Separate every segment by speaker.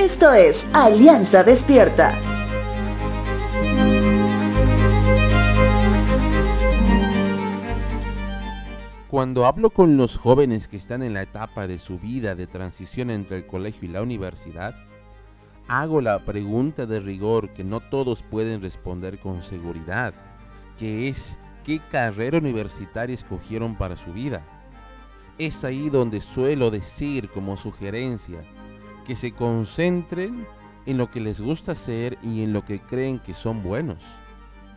Speaker 1: Esto es Alianza Despierta.
Speaker 2: Cuando hablo con los jóvenes que están en la etapa de su vida de transición entre el colegio y la universidad, hago la pregunta de rigor que no todos pueden responder con seguridad, que es ¿qué carrera universitaria escogieron para su vida? Es ahí donde suelo decir como sugerencia que se concentren en lo que les gusta hacer y en lo que creen que son buenos.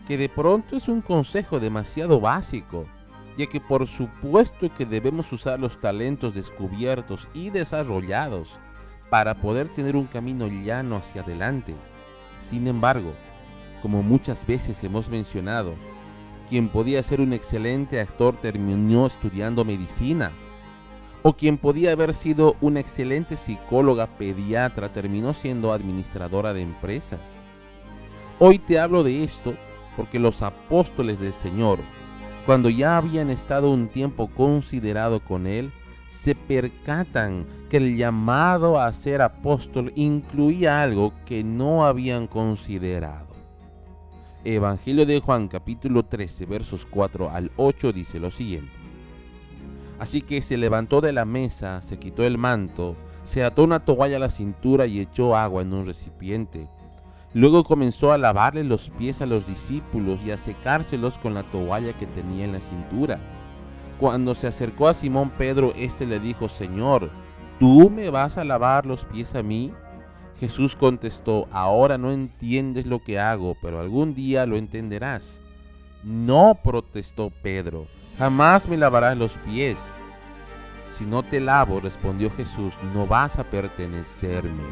Speaker 2: Que de pronto es un consejo demasiado básico, ya que por supuesto que debemos usar los talentos descubiertos y desarrollados para poder tener un camino llano hacia adelante. Sin embargo, como muchas veces hemos mencionado, quien podía ser un excelente actor terminó estudiando medicina o quien podía haber sido una excelente psicóloga pediatra terminó siendo administradora de empresas. Hoy te hablo de esto porque los apóstoles del Señor, cuando ya habían estado un tiempo considerado con Él, se percatan que el llamado a ser apóstol incluía algo que no habían considerado. Evangelio de Juan capítulo 13 versos 4 al 8 dice lo siguiente. Así que se levantó de la mesa, se quitó el manto, se ató una toalla a la cintura y echó agua en un recipiente. Luego comenzó a lavarle los pies a los discípulos y a secárselos con la toalla que tenía en la cintura. Cuando se acercó a Simón Pedro, éste le dijo, Señor, ¿tú me vas a lavar los pies a mí? Jesús contestó, ahora no entiendes lo que hago, pero algún día lo entenderás. No, protestó Pedro, jamás me lavarás los pies. Si no te lavo, respondió Jesús, no vas a pertenecerme.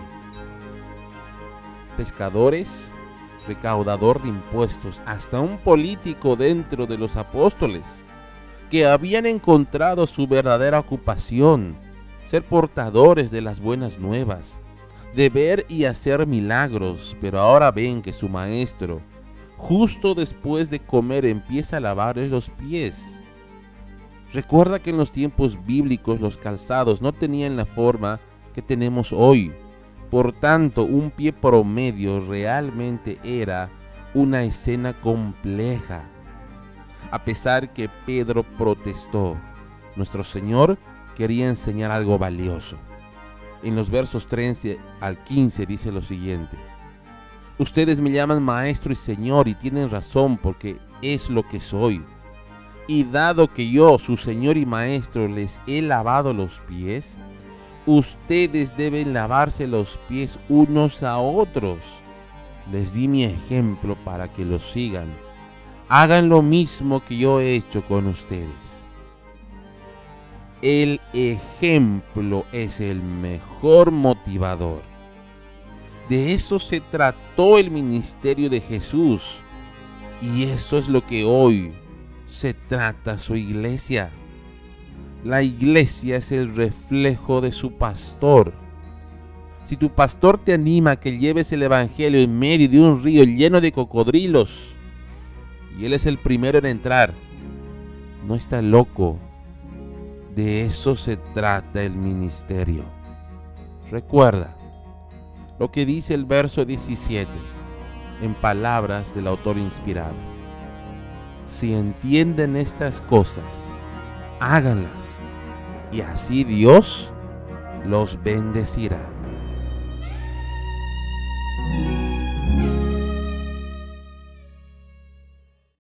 Speaker 2: Pescadores, recaudador de impuestos, hasta un político dentro de los apóstoles, que habían encontrado su verdadera ocupación, ser portadores de las buenas nuevas, de ver y hacer milagros, pero ahora ven que su maestro, justo después de comer, empieza a lavarles los pies. Recuerda que en los tiempos bíblicos los calzados no tenían la forma que tenemos hoy. Por tanto, un pie promedio realmente era una escena compleja. A pesar que Pedro protestó, nuestro Señor quería enseñar algo valioso. En los versos 13 al 15 dice lo siguiente. Ustedes me llaman maestro y señor y tienen razón porque es lo que soy. Y dado que yo, su Señor y Maestro, les he lavado los pies, ustedes deben lavarse los pies unos a otros. Les di mi ejemplo para que lo sigan. Hagan lo mismo que yo he hecho con ustedes. El ejemplo es el mejor motivador. De eso se trató el ministerio de Jesús. Y eso es lo que hoy se trata su iglesia. La iglesia es el reflejo de su pastor. Si tu pastor te anima a que lleves el Evangelio en medio de un río lleno de cocodrilos, y él es el primero en entrar, no está loco. De eso se trata el ministerio. Recuerda lo que dice el verso 17 en palabras del autor inspirado si entienden estas cosas, háganlas y así Dios los bendecirá.